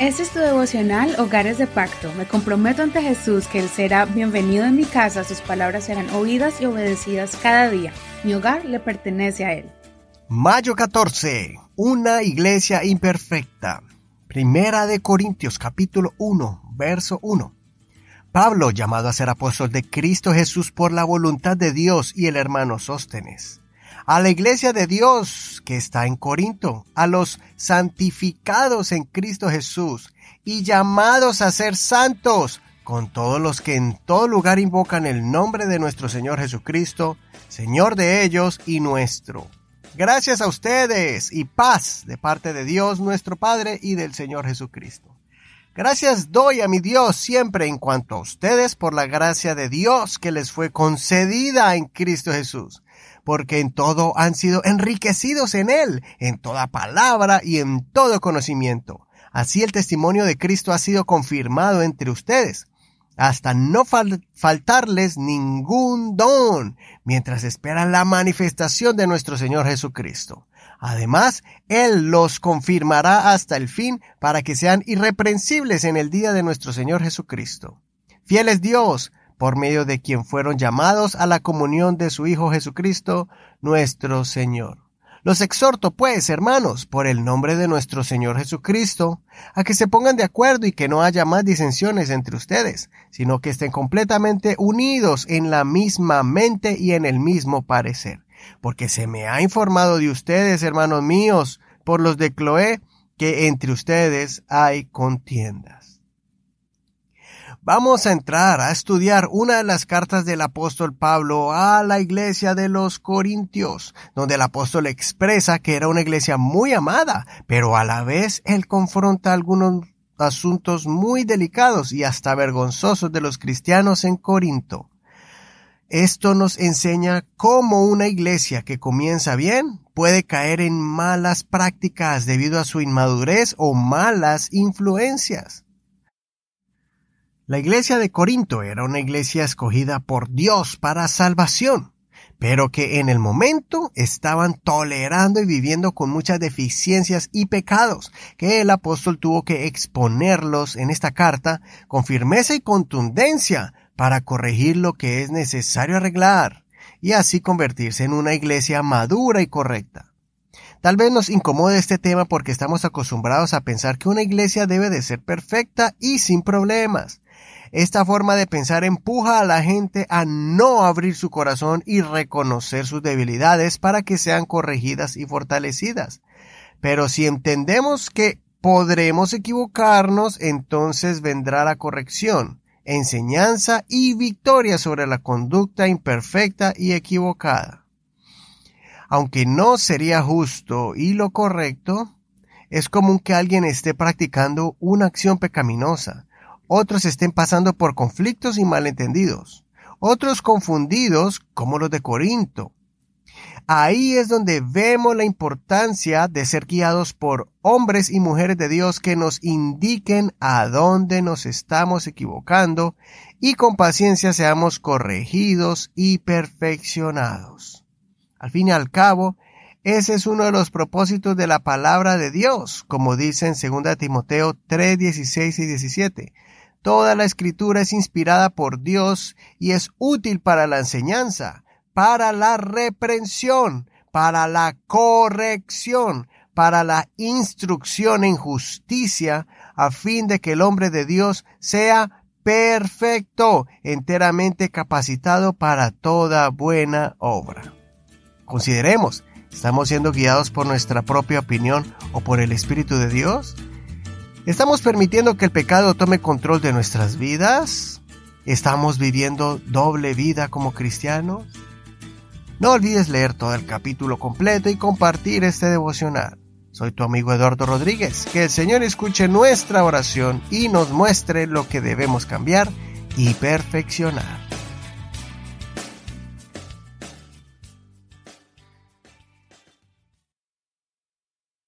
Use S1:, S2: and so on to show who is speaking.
S1: Este es tu devocional Hogares de Pacto. Me comprometo ante Jesús que Él será bienvenido en mi casa, sus palabras serán oídas y obedecidas cada día. Mi hogar le pertenece a Él.
S2: Mayo 14. Una iglesia imperfecta. Primera de Corintios capítulo 1, verso 1. Pablo, llamado a ser apóstol de Cristo Jesús por la voluntad de Dios y el hermano Sóstenes a la iglesia de Dios que está en Corinto, a los santificados en Cristo Jesús y llamados a ser santos, con todos los que en todo lugar invocan el nombre de nuestro Señor Jesucristo, Señor de ellos y nuestro. Gracias a ustedes y paz de parte de Dios nuestro Padre y del Señor Jesucristo. Gracias doy a mi Dios siempre en cuanto a ustedes por la gracia de Dios que les fue concedida en Cristo Jesús porque en todo han sido enriquecidos en Él, en toda palabra y en todo conocimiento. Así el testimonio de Cristo ha sido confirmado entre ustedes, hasta no faltarles ningún don, mientras esperan la manifestación de nuestro Señor Jesucristo. Además, Él los confirmará hasta el fin para que sean irreprensibles en el día de nuestro Señor Jesucristo. Fiel es Dios, por medio de quien fueron llamados a la comunión de su Hijo Jesucristo, nuestro Señor. Los exhorto, pues, hermanos, por el nombre de nuestro Señor Jesucristo, a que se pongan de acuerdo y que no haya más disensiones entre ustedes, sino que estén completamente unidos en la misma mente y en el mismo parecer. Porque se me ha informado de ustedes, hermanos míos, por los de Cloé, que entre ustedes hay contiendas. Vamos a entrar a estudiar una de las cartas del apóstol Pablo a la iglesia de los Corintios, donde el apóstol expresa que era una iglesia muy amada, pero a la vez él confronta algunos asuntos muy delicados y hasta vergonzosos de los cristianos en Corinto. Esto nos enseña cómo una iglesia que comienza bien puede caer en malas prácticas debido a su inmadurez o malas influencias. La iglesia de Corinto era una iglesia escogida por Dios para salvación, pero que en el momento estaban tolerando y viviendo con muchas deficiencias y pecados, que el apóstol tuvo que exponerlos en esta carta con firmeza y contundencia para corregir lo que es necesario arreglar, y así convertirse en una iglesia madura y correcta. Tal vez nos incomode este tema porque estamos acostumbrados a pensar que una iglesia debe de ser perfecta y sin problemas, esta forma de pensar empuja a la gente a no abrir su corazón y reconocer sus debilidades para que sean corregidas y fortalecidas. Pero si entendemos que podremos equivocarnos, entonces vendrá la corrección, enseñanza y victoria sobre la conducta imperfecta y equivocada. Aunque no sería justo y lo correcto, es común que alguien esté practicando una acción pecaminosa, otros estén pasando por conflictos y malentendidos, otros confundidos como los de Corinto. Ahí es donde vemos la importancia de ser guiados por hombres y mujeres de Dios que nos indiquen a dónde nos estamos equivocando y con paciencia seamos corregidos y perfeccionados. Al fin y al cabo, ese es uno de los propósitos de la palabra de Dios, como dice en 2 Timoteo 3, 16 y 17 Toda la escritura es inspirada por Dios y es útil para la enseñanza, para la reprensión, para la corrección, para la instrucción en justicia, a fin de que el hombre de Dios sea perfecto, enteramente capacitado para toda buena obra. Consideremos, ¿estamos siendo guiados por nuestra propia opinión o por el Espíritu de Dios? ¿Estamos permitiendo que el pecado tome control de nuestras vidas? ¿Estamos viviendo doble vida como cristianos? No olvides leer todo el capítulo completo y compartir este devocional. Soy tu amigo Eduardo Rodríguez. Que el Señor escuche nuestra oración y nos muestre lo que debemos cambiar y perfeccionar.